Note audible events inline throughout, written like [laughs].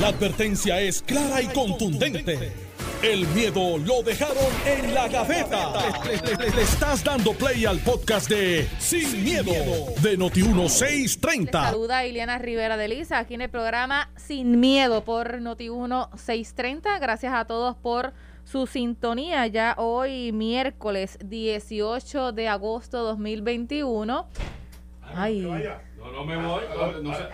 La advertencia es clara y contundente. El miedo lo dejaron en la gaveta. Le, le- le estás dando play al podcast de Sin, miedo, de Les Noti1630. saluda Ileana Rivera de Lisa aquí en el programa Sin Miedo por Noti1 630. Gracias a todos por su sintonía. Ya hoy, miércoles 18 de agosto 2021. Ay. No, no me voy. No, no sé.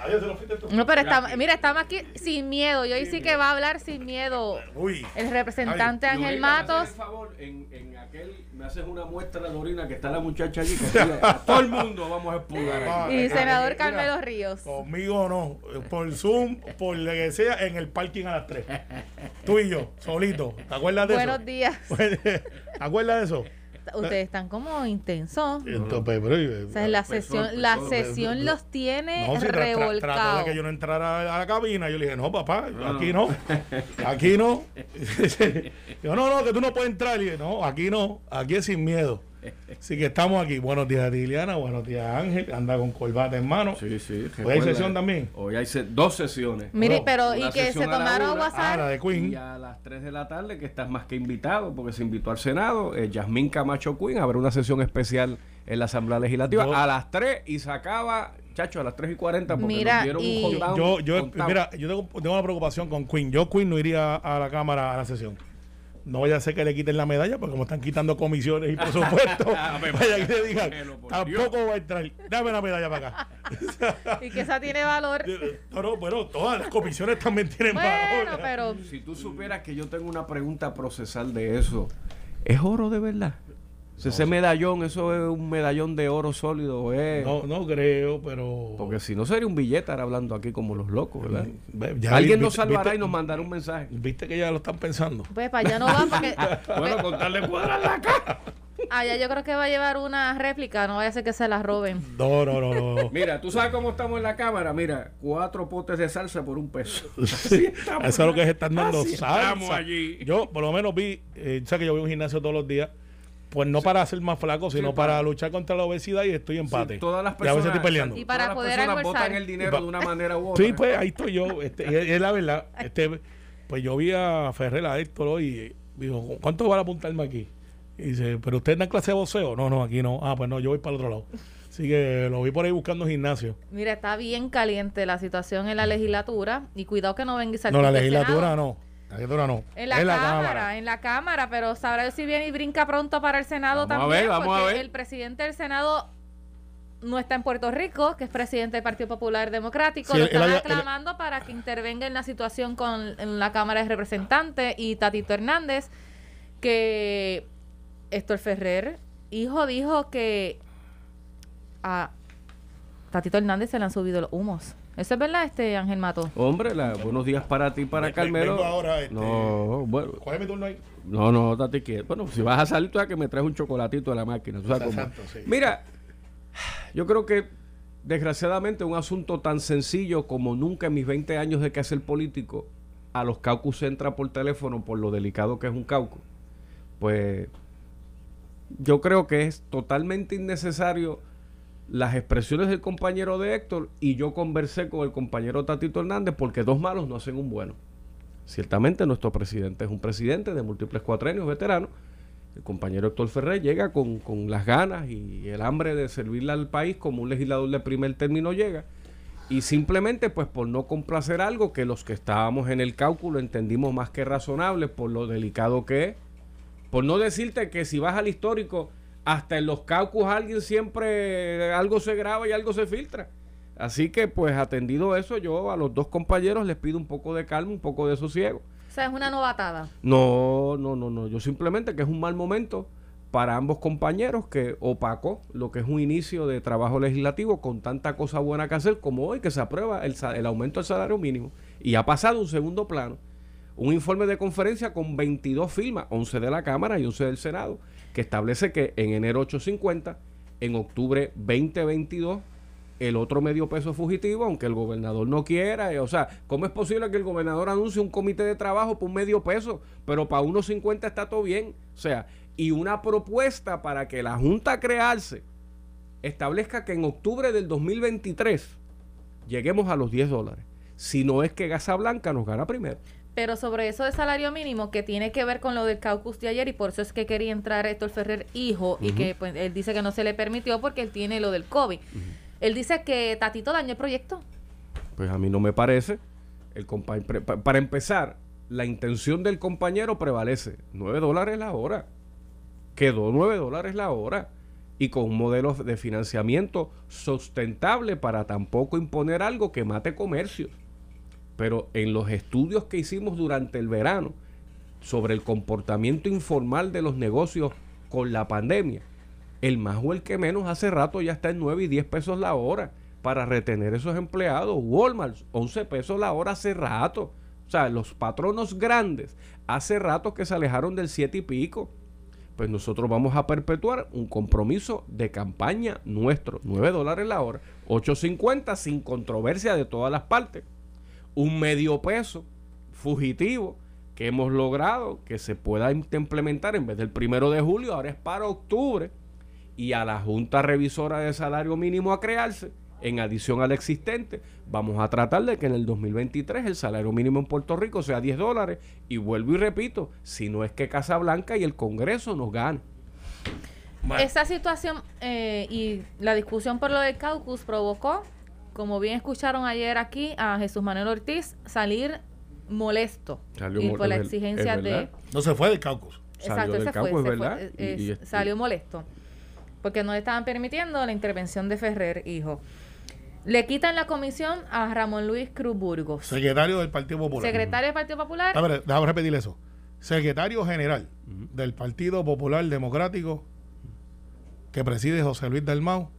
No, pero estamos, mira, estamos aquí sin miedo. Y hoy sí que va a hablar sin miedo Uy, el representante Ángel Yurika, ¿me haces Matos. el favor? En, en aquel, me haces una muestra de orina que está la muchacha allí. Que a todo el mundo vamos a expulgar. Y senador Carmelo Ríos. conmigo no, por Zoom, por lo que sea, en el parking a las 3. Tú y yo, solito. ¿Te acuerdas de Buenos eso? días. [laughs] ¿Te acuerdas de eso? Ustedes están como intensos. Entonces, pero, O sea, la sesión, la sesión los tiene No, si tra- tra- trató de revolcados. que yo no entrara a la cabina. Yo le dije, no, papá, No, aquí no. no. Aquí no. [laughs] [laughs] yo, no, no, que tú no puedes entrar. Y dije, no, aquí no. Aquí es sin miedo. Así que estamos aquí. Buenos días, Liliana. Buenos días, Ángel. Anda con corbata en mano. Sí, sí. ¿Hoy hay sesión también? Hoy hay se- dos sesiones. Mire, No, pero y que se tomaron una. Ah, la WhatsApp. de Queen. Y a las 3 de la tarde, que estás más que invitado, porque se invitó al Senado, eh, Yasmín Camacho Quinn, habrá una sesión especial en la Asamblea Legislativa Yo- a las 3 y se acaba, chacho, a las 3 y 40, porque Mira, nos dieron y- un hold down Yo, yo, contado. mira, yo tengo, tengo una preocupación con Queen. Yo, Queen, no iría a la Cámara a la sesión. No vaya a ser que le quiten la medalla, porque como están quitando comisiones y presupuestos, [laughs] [laughs] Ave vaya que le digan, tampoco va a entrar. Dame la medalla para acá. [laughs] Y que esa tiene valor. No, no, bueno, todas las comisiones también tienen Bueno, valor. pero Si tú supieras que yo tengo una pregunta procesal de eso, ¿es oro de verdad? O sea, ese medallón, eso es un medallón de oro sólido, ¿es? No, no creo, pero. Porque si no sería un billete ahora hablando aquí como los locos, ¿verdad? Ve, ya Alguien vi- nos salvará viste- y nos mandará un mensaje. Viste que ya lo están pensando. pues para allá no va porque [laughs] Bueno, contarle cuadrar la cara. [laughs] allá yo creo que va a llevar una réplica, no vaya a ser que se la roben. No, no, no, no. Mira, tú sabes cómo estamos en la cámara. Mira, cuatro potes de salsa por un peso. [laughs] Así estamos. Eso es lo que se están dando Así salsa. estamos allí. Yo, por lo menos, vi, eh, sabes que yo voy a un gimnasio todos los días, pues no para ser más flaco, sino Sí, para, para- luchar contra la obesidad y estoy empate. Sí, todas las Y a personas, veces estoy peleando. Y para todas las poder personas almorzar. botan el dinero de una manera u otra. Sí, pues ahí estoy yo. Este, es, es la verdad. [laughs] Este, pues yo vi a Ferrer a Héctor hoy y dijo, ¿cuánto van a apuntarme aquí? Y dice, ¿pero usted da clase de boxeo? No, no, aquí no. Ah, pues no, yo voy para el otro lado. Así que lo vi por ahí buscando gimnasio. Mira, está bien caliente la situación en la legislatura y cuidado que no venga y No, la legislatura no. No. En la, cámara, en la Cámara, pero sabrá Dios si viene y brinca pronto para el Senado Vamos a también, ver, vamos a porque ver. el presidente del Senado no está en Puerto Rico, que es presidente del Partido Popular Democrático, Sí, lo están él- él- aclamando para que intervenga en la situación con en la Cámara de Representantes y Tatito Hernández, que Héctor Ferrer, hijo, dijo que a Tatito Hernández se le han subido los humos. ¿Eso es verdad, este Ángel Mato? Hombre, la- buenos días para ti, para Carmelo. vengo ahora, este- No, bueno, turno ahí. no, no, date quieto. Bueno, si vas a salir, tú sabes que me traes un chocolatito de la máquina. ¿tú sabes cómo? Exacto, sí. Mira, yo creo que desgraciadamente un asunto tan sencillo como nunca en mis 20 años de que hacer político, a los caucus entra por teléfono por lo delicado que es un caucus. Pues yo creo que es totalmente innecesario las expresiones del compañero de Héctor y yo conversé con el compañero Tatito Hernández porque dos malos no hacen un bueno. Ciertamente nuestro presidente es un presidente de múltiples cuatrenios veteranos. El compañero Héctor Ferrer llega con, con las ganas y el hambre de servirle al país como un legislador de primer término llega. Y simplemente pues por no complacer algo que los que estábamos en el cálculo entendimos más que razonable por lo delicado que es. Por no decirte que si vas al histórico, hasta en los caucus alguien siempre algo se graba y algo se filtra. Así que pues atendido eso, yo a los dos compañeros les pido un poco de calma, un poco de sosiego. O sea, es una novatada. No, no, no, no. Yo simplemente que es un mal momento para ambos compañeros que opacó lo que es un inicio de trabajo legislativo con tanta cosa buena que hacer como hoy que se aprueba el, el aumento del salario mínimo y ha pasado un segundo plano. Un informe de conferencia con 22 firmas, 11 de la Cámara y 11 del Senado, establece que en enero 850, en octubre 2022, el otro medio peso fugitivo, aunque el gobernador no quiera. eh, o sea, ¿cómo es posible que el gobernador anuncie un comité de trabajo por un medio peso, pero para unos 50 está todo bien? O sea, y una propuesta para que la Junta crearse establezca que en octubre del 2023 lleguemos a los 10 dólares. si no es que Casablanca nos gana primero. Pero sobre eso de salario mínimo, que tiene que ver con lo del caucus de ayer, y por eso es que quería entrar Héctor Ferrer, hijo, y que pues, él dice que no se le permitió porque él tiene lo del COVID. Él dice que Tatito dañó el proyecto. Pues a mí no me parece. El para empezar, la intención del compañero prevalece. 9 dólares la hora. Quedó 9 dólares la hora. Y con un modelo de financiamiento sustentable para tampoco imponer algo que mate comercios. Pero en los estudios que hicimos durante el verano sobre el comportamiento informal de los negocios con la pandemia, el más o el que menos hace rato ya está en 9 y 10 pesos la hora para retener esos empleados. Walmart, 11 pesos la hora hace rato. O sea, los patronos grandes hace rato que se alejaron del 7 y pico. Pues nosotros vamos a perpetuar un compromiso de campaña nuestro. 9 dólares la hora, 8.50 sin controversia de todas las partes. Un medio peso fugitivo que hemos logrado que se pueda implementar en vez del primero de julio, ahora es para octubre y a la Junta Revisora de Salario Mínimo a crearse, en adición al existente, vamos a tratar de que en el 2023 el salario mínimo en Puerto Rico sea 10 dólares. Y vuelvo y repito, si no es que Casablanca y el Congreso nos ganan. Esa situación eh, y la discusión por lo del caucus provocó, como bien escucharon ayer aquí, a Jesús Manuel Ortiz salir molesto Salió y por la exigencia de... No se fue del caucus. Salió Exacto, del ese caucus, fue, fue, verdad, eh, y- y eh, salió molesto porque no le estaban permitiendo la intervención de Ferrer, hijo. Le quitan la comisión a Ramón Luis Cruz Burgos, Secretario del Partido Popular. secretario del Partido Popular. A ver, déjame repetir eso. Secretario general del Partido Popular Democrático que preside José Luis Dalmau,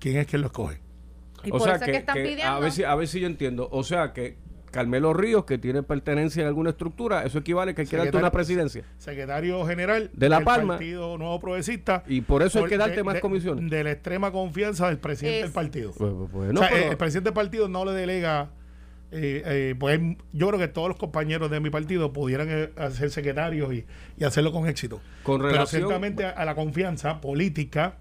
¿quién es quien lo escoge? Y o por sea eso es que están que pidiendo. a, ver si, a ver si yo entiendo. O sea que Carmelo Ríos, que tiene pertenencia en alguna estructura, eso equivale a que quiera darte Secretario- una presidencia. Secretario general De La del Palma. Partido Nuevo Progresista. Y por eso hay que darte de- más comisiones. De la extrema confianza del presidente Es- del partido. Pues, pues, bueno, o sea, pero- el, el presidente del partido no le delega. eh, eh, pues yo creo que todos los compañeros de mi partido pudieran eh, ser secretarios y, y hacerlo con éxito. Con Pero relación- ciertamente a, a la confianza política,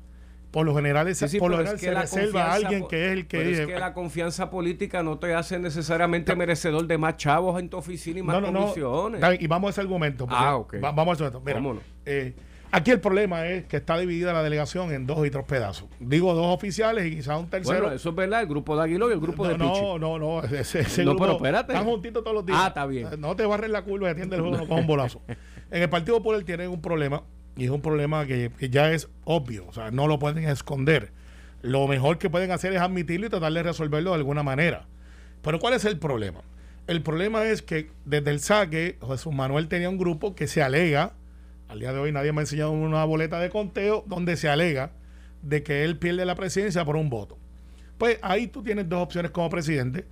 por lo general, es, Sí, sí, por lo general es que se reserva a alguien que es el que pero es que la confianza política no te hace necesariamente merecedor de más chavos en tu oficina y más No, no, no. comisiones. Y vamos a ese argumento. Ah, ok. va- vamos a ese argumento. Mira, eh, aquí el problema es que está dividida la delegación en dos y tres pedazos. Digo dos oficiales y quizás un tercero. Bueno, eso es verdad, el grupo de Aguiló y el grupo de Pichi. no, no, no, ese, ese No, grupo pero espérate. Están juntitos todos los días. Ah, está bien. No te barren la curva y atiende el juego, cojan un bolazo. [laughs] En el Partido Popular tienen un problema, y es un problema que, ya es obvio, o sea, no lo pueden esconder. Lo mejor que pueden hacer es admitirlo y tratar de resolverlo de alguna manera. Pero ¿cuál es el problema? El problema es que desde el saque, Jesús Manuel tenía un grupo que se alega, al día de hoy nadie me ha enseñado una boleta de conteo, donde se alega de que él pierde la presidencia por un voto. Pues ahí tú tienes dos opciones como presidente.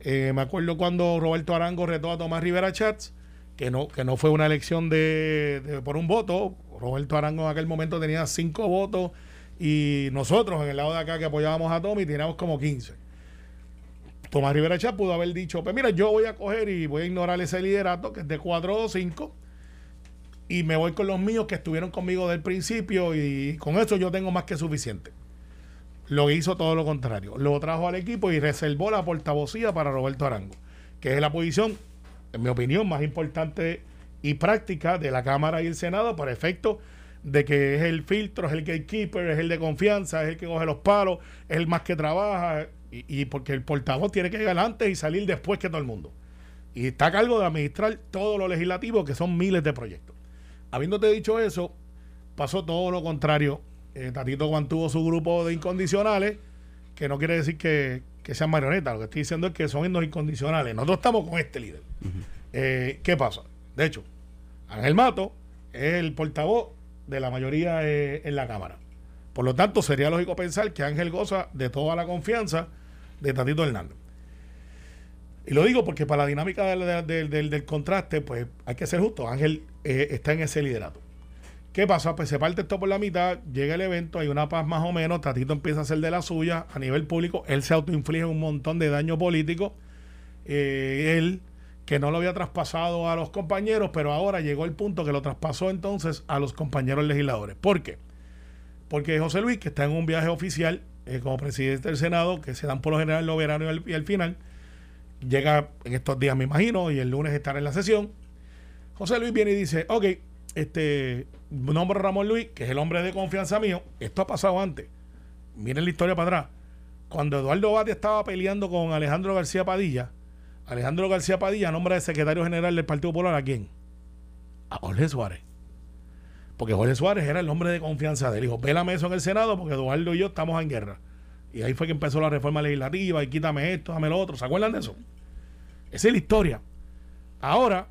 Eh, me acuerdo cuando Roberto Arango retó a Tomás Rivera Chats, que no, que no fue una elección de- por un voto. Roberto Arango en aquel momento tenía cinco votos y nosotros en el lado de acá que apoyábamos a Tommy teníamos como 15. Tomás Rivera Chats pudo haber dicho, pues mira, yo voy a coger y voy a ignorar ese liderato que es de 4 o 5 y me voy con los míos que estuvieron conmigo desde el principio y con eso yo tengo más que suficiente. Lo hizo todo lo contrario. Lo trajo al equipo y reservó la portavocía para Roberto Arango, que es la posición, en mi opinión, más importante y práctica de la Cámara y el Senado para efecto de que es el filtro, es el gatekeeper, es el de confianza, es el que coge los palos, es el más que trabaja y, y porque el portavoz tiene que llegar antes y salir después que todo el mundo. Y está a cargo de administrar todo lo legislativo, que son miles de proyectos. Habiéndote dicho eso, pasó todo lo contrario. Eh, Tatito mantuvo su grupo de incondicionales, que no quiere decir que, que sean marionetas, lo que estoy diciendo es que son los incondicionales. Nosotros estamos con este líder. Eh, ¿Qué pasa? De hecho, Ángel Mato es el portavoz de la mayoría eh, en la Cámara. Por lo tanto, sería lógico pensar que Ángel goza de toda la confianza de Tatito Hernández. Y lo digo porque para la dinámica del, del- del- contraste, pues hay que ser justo. Ángel eh, está en ese liderato. ¿Qué pasa? Pues se parte esto por la mitad, llega el evento, hay una paz más o menos, Tatito empieza a hacer de la suya a nivel público, él se autoinflige un montón de daño político, eh, él que no lo había traspasado a los compañeros, pero ahora llegó el punto que lo traspasó entonces a los compañeros legisladores. ¿Por qué? Porque José Luis, que está en un viaje oficial eh, como presidente del Senado, que se dan por lo general en los veranos y al, final, llega en estos días, me imagino, y el lunes estará en la sesión. José Luis viene y dice, ok, este, nombre Ramón Luis, que es el hombre de confianza mío, esto ha pasado antes. Miren la historia para atrás. Cuando Eduardo Bate estaba peleando con Alejandro García Padilla, Alejandro García Padilla nombra de secretario general del Partido Popular a quién? A Jorge Suárez. Porque Jorge Suárez era el hombre de confianza del hijo. Vélame eso en el Senado porque Eduardo y yo estamos en guerra. Y ahí fue que empezó la reforma legislativa y quítame esto, dame lo otro. ¿Se acuerdan de eso? Esa es la historia. Ahora,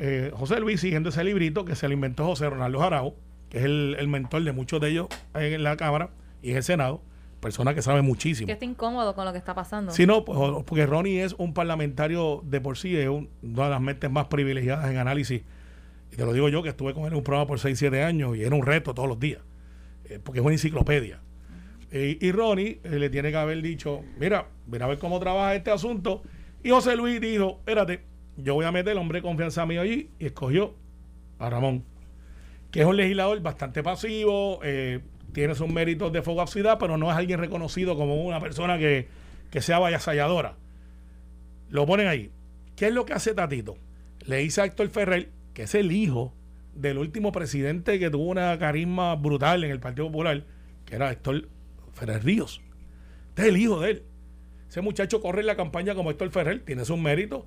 eh, José Luis, siguiendo ese librito que se le inventó José Ronaldo Jarao, que es el, el mentor de muchos de ellos en la Cámara y en el Senado, persona que sabe muchísimo. Que está incómodo con lo que está pasando. Sí, no, pues, porque Ronnie es un parlamentario de por sí, es una de las mentes más privilegiadas en análisis. Y te lo digo yo, que estuve con él en un programa por 6, 7 años y era un reto todos los días, eh, porque es una enciclopedia. y Ronnie eh, le tiene que haber dicho, mira, mira a ver cómo trabaja este asunto. Y José Luis dijo, espérate, yo voy a meter el hombre de confianza mío allí y escogió a Ramón, que es un legislador bastante pasivo, eh, tiene sus méritos de fogosidad, pero no es alguien reconocido como una persona que, que sea vallasalladora. Lo ponen ahí. ¿Qué es lo que hace Tatito? Le dice a Héctor Ferrer, que es el hijo del último presidente que tuvo una carisma brutal en el Partido Popular, que era Héctor Ferrer Ríos. Este es el hijo de él. Ese muchacho corre en la campaña como Héctor Ferrer, tiene sus méritos,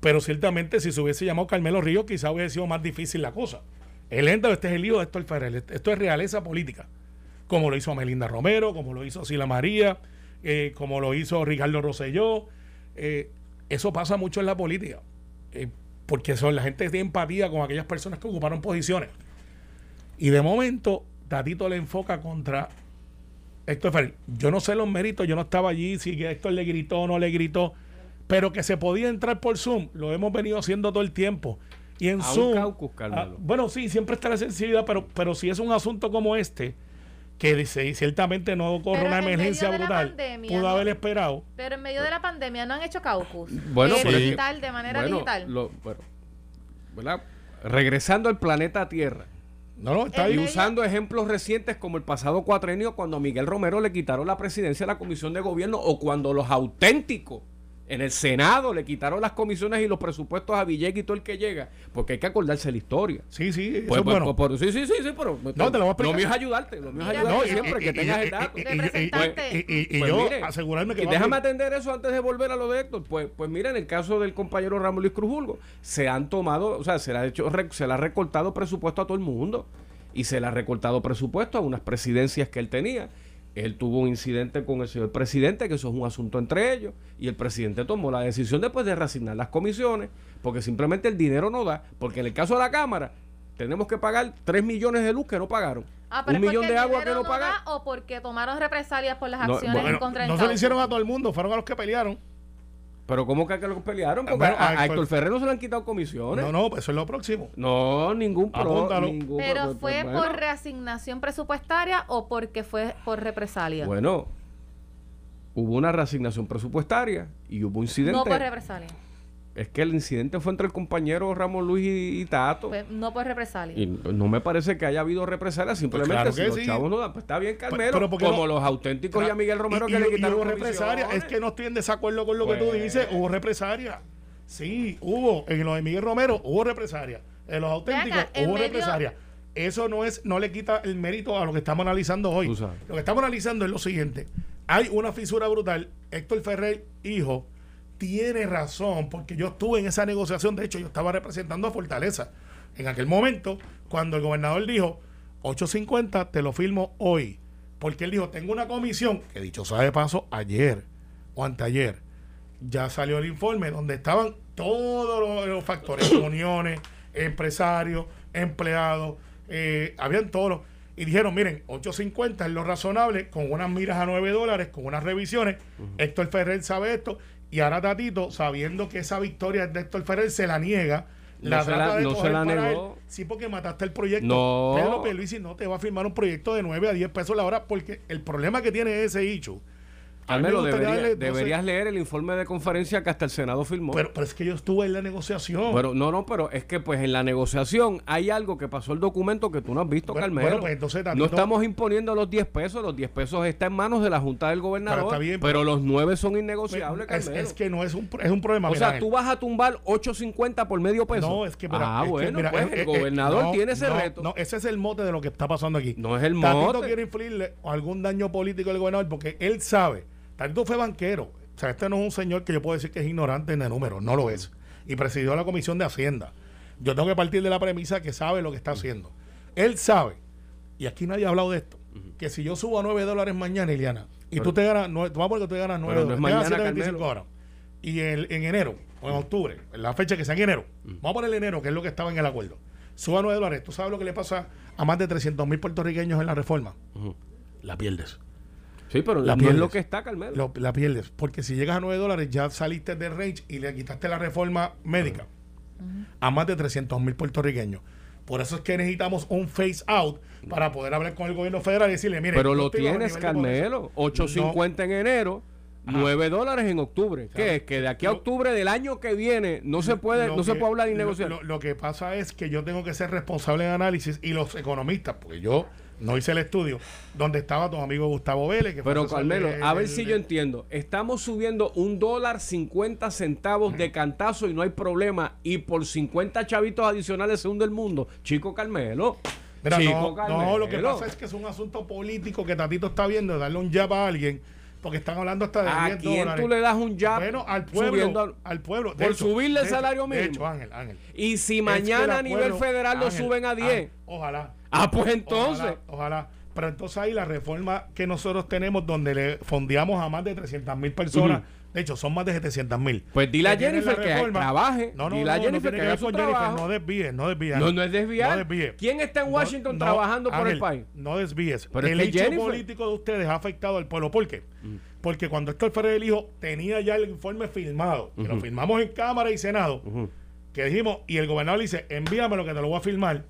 pero ciertamente si se hubiese llamado Carmelo Ríos, quizá hubiese sido más difícil la cosa. El este es el hijo de Héctor Ferrer. Esto es realeza política como lo hizo Melinda Romero, como lo hizo Sila María, eh, como lo hizo Ricardo Rosselló. Eh, eso pasa mucho en la política, eh, porque son, la gente tiene empatía con aquellas personas que ocuparon posiciones. Y de momento, Tatito le enfoca contra Héctor Ferrer. Yo no sé los méritos, yo no estaba allí, si Héctor le gritó o no le gritó, pero que se podía entrar por Zoom, lo hemos venido haciendo todo el tiempo. Y en Zoom. Ah, bueno, sí, siempre está la sensibilidad, pero, pero si es un asunto como este, que dice, ciertamente no corre una emergencia brutal, pudo haber esperado. Pero en medio de la pandemia no han hecho caucus. Bueno, eh, digital, de manera digital. bueno, Regresando al planeta Tierra. No, no, está y usando ejemplos recientes como el pasado cuatrenio cuando a Miguel Romero le quitaron la presidencia de la Comisión de Gobierno o cuando los auténticos en el Senado le quitaron las comisiones y los presupuestos a Villegas y todo el que llega, porque hay que acordarse la historia. Sí, sí, pues, pues, bueno. Pues, sí, sí, sí, sí, pero no, te lo, voy a lo mío es ayudarte, lo mío es ayudarte siempre, que tengas el dato. Y, yo asegurarme que... déjame atender eso antes de volver a lo de Héctor. Pues, pues mira, en el caso del compañero Ramón Luis Cruzulgo, se han tomado, o sea, se le ha, hecho, se le ha recortado presupuesto a todo el mundo y se le ha recortado presupuesto a unas presidencias que él tenía él tuvo un incidente con el señor presidente, que eso es un asunto entre ellos, y el presidente tomó la decisión después de reasignar las comisiones, porque simplemente el dinero no da, porque en el caso de la Cámara tenemos que pagar 3 millones de luz que no pagaron. Ah, un millón de agua que no, pagaron. O porque tomaron represalias por las acciones en contra No se lo hicieron a todo el mundo, fueron a los que pelearon. Pero ¿cómo que, que los pelearon? Porque a, Héctor Ferrer no se le han quitado comisiones. No, no, pues eso es lo próximo. No, ningún problema. Pero fue por reasignación presupuestaria o porque fue por represalia. Bueno, hubo una reasignación presupuestaria y hubo incidente. No por represalia es que el incidente fue entre el compañero Ramón Luis y, Tato. Pues, no por represalia. Y no me parece que haya habido represalia, simplemente si los chavos no dan, pues está bien, Carmelo. como los auténticos y a Miguel Romero que le quitaron hubo represalia. Es que no estoy en desacuerdo con lo que tú pues. dices. Hubo represalia. Sí, hubo. En lo de Miguel Romero hubo represalia. En los auténticos hubo represalia. Eso no es, no le quita el mérito a lo que estamos analizando hoy. Lo que estamos analizando es lo siguiente. Hay una fisura brutal. Héctor Ferrer, hijo, tiene razón, porque yo estuve en esa negociación, de hecho yo estaba representando a Fortaleza en aquel momento, cuando el gobernador dijo, 850 te lo firmo hoy, porque él dijo, tengo una comisión, que dicho sea de paso, ayer o anteayer, ya salió el informe donde estaban todos los, factores, [coughs] uniones, empresarios, empleados, eh, habían todos los, y dijeron, miren, 850 es lo razonable, con unas miras a 9 dólares, con unas revisiones, Héctor Ferrer sabe esto, y ahora Tatito, sabiendo que esa victoria de Héctor Ferrer se la niega, la no trata de no se la negó. Sí, porque mataste el proyecto. No. Pedro no te va a firmar un proyecto de 9 a 10 pesos la hora porque el problema que tiene ese hecho A mí me Carmelo, gustaría debería- darle 12 deberías leer el informe de conferencia que hasta el Senado firmó. Pero, pero es que yo estuve en la negociación. Pero no, no, pero es que pues en la negociación hay algo que pasó el documento que tú no has visto, Bueno, Carmelo. bueno, pues, entonces, no Tatito- estamos imponiendo los 10 pesos, los 10 pesos están en manos de la Junta del Gobernador, Pero está bien, pero, pero- los 9 son innegociables, es, Carmelo. es que no es un, es un problema. o mira, sea, tú vas a tumbar 8.50 por medio peso. No, es que, mira, ah, es que, bueno, mira, pues eh, el eh, gobernador no, tiene ese reto. No, ese es el mote de lo que está pasando aquí. No es el Tatito mote. quiere infligirle algún daño político al gobernador porque él sabe. Tatito fue banquero. O sea, este no es un señor que yo puedo decir que es ignorante en de números. No lo es. Y presidió la Comisión de Hacienda. Yo tengo que partir de la premisa que sabe lo que está haciendo. Él sabe, y aquí nadie ha hablado de esto, que si yo subo a 9 dólares mañana, Iliana, y tú te ganas, nueve- vamos a poner que tú te ganas 9 Pero no es dólares, te ganas mañana, 7.25 ahora. Y el- en enero, o en octubre, en la fecha que sea en enero, vamos a poner enero, que es lo que estaba en el acuerdo, suba a 9 dólares. ¿Tú sabes lo que le pasa a más de 300 mil puertorriqueños en la reforma? Ujú. La pierdes. Sí, pero La no es pierdes. lo que está, Carmelo. Lo- la pierdes. Porque si llegas a 9 dólares, ya saliste del range y le quitaste la reforma médica a más de 300 mil puertorriqueños. Por eso es que necesitamos un face out para poder hablar con el gobierno federal y decirle, mire, pero lo tienes, nivel de pobreza". Carmelo. 8.50 en enero. Ajá. 9 dólares en octubre. ¿Qué es? Que de aquí a octubre del año que viene no se puede, no se puede hablar lo- negociar. Lo, lo que pasa es que yo tengo que ser responsable de análisis y los economistas, porque yo no hice el estudio, donde estaba tu amigo Gustavo Vélez. Que fue Pero Carmelo, a ver si yo entiendo. Estamos subiendo un dólar 50 centavos de cantazo y no hay problema. Y por 50 chavitos adicionales se hunde el mundo. Chico Carmelo. Mira, Chico no, Carmelo. no, lo que pasa es que es un asunto político que Tatito está viendo, de darle un jab a alguien, porque están hablando hasta de ¿A 10 quién dólares. tú le das un jab Bueno, al pueblo. al- al pueblo. por subirle el de hecho- salario De mínimo? hecho, Ángel, Ángel. Y si mañana a el nivel pueblo- federal lo Ángel, suben a 10. Ángel, ojalá. Ah, pues entonces. Ojalá, ojalá. Pero entonces ahí la reforma que nosotros tenemos donde le fondeamos a más de 300 mil personas, de hecho son más de 700 mil. Pues dile a Jennifer que trabaje. No, no, Dile a no, no Jennifer tiene que haga su con Jennifer, trabajo. no desvíes, no desvíes. No, no es desviar. No desvíes. ¿Quién está en No, Washington no, trabajando por el país? No desvíes. Pero el hecho Jennifer- político de ustedes ha afectado al pueblo. ¿Por qué? Porque cuando Héctor Ferrer el hijo tenía ya el informe firmado, que lo firmamos en Cámara y Senado, que dijimos, y el gobernador le dice, envíame lo que te lo voy a firmar.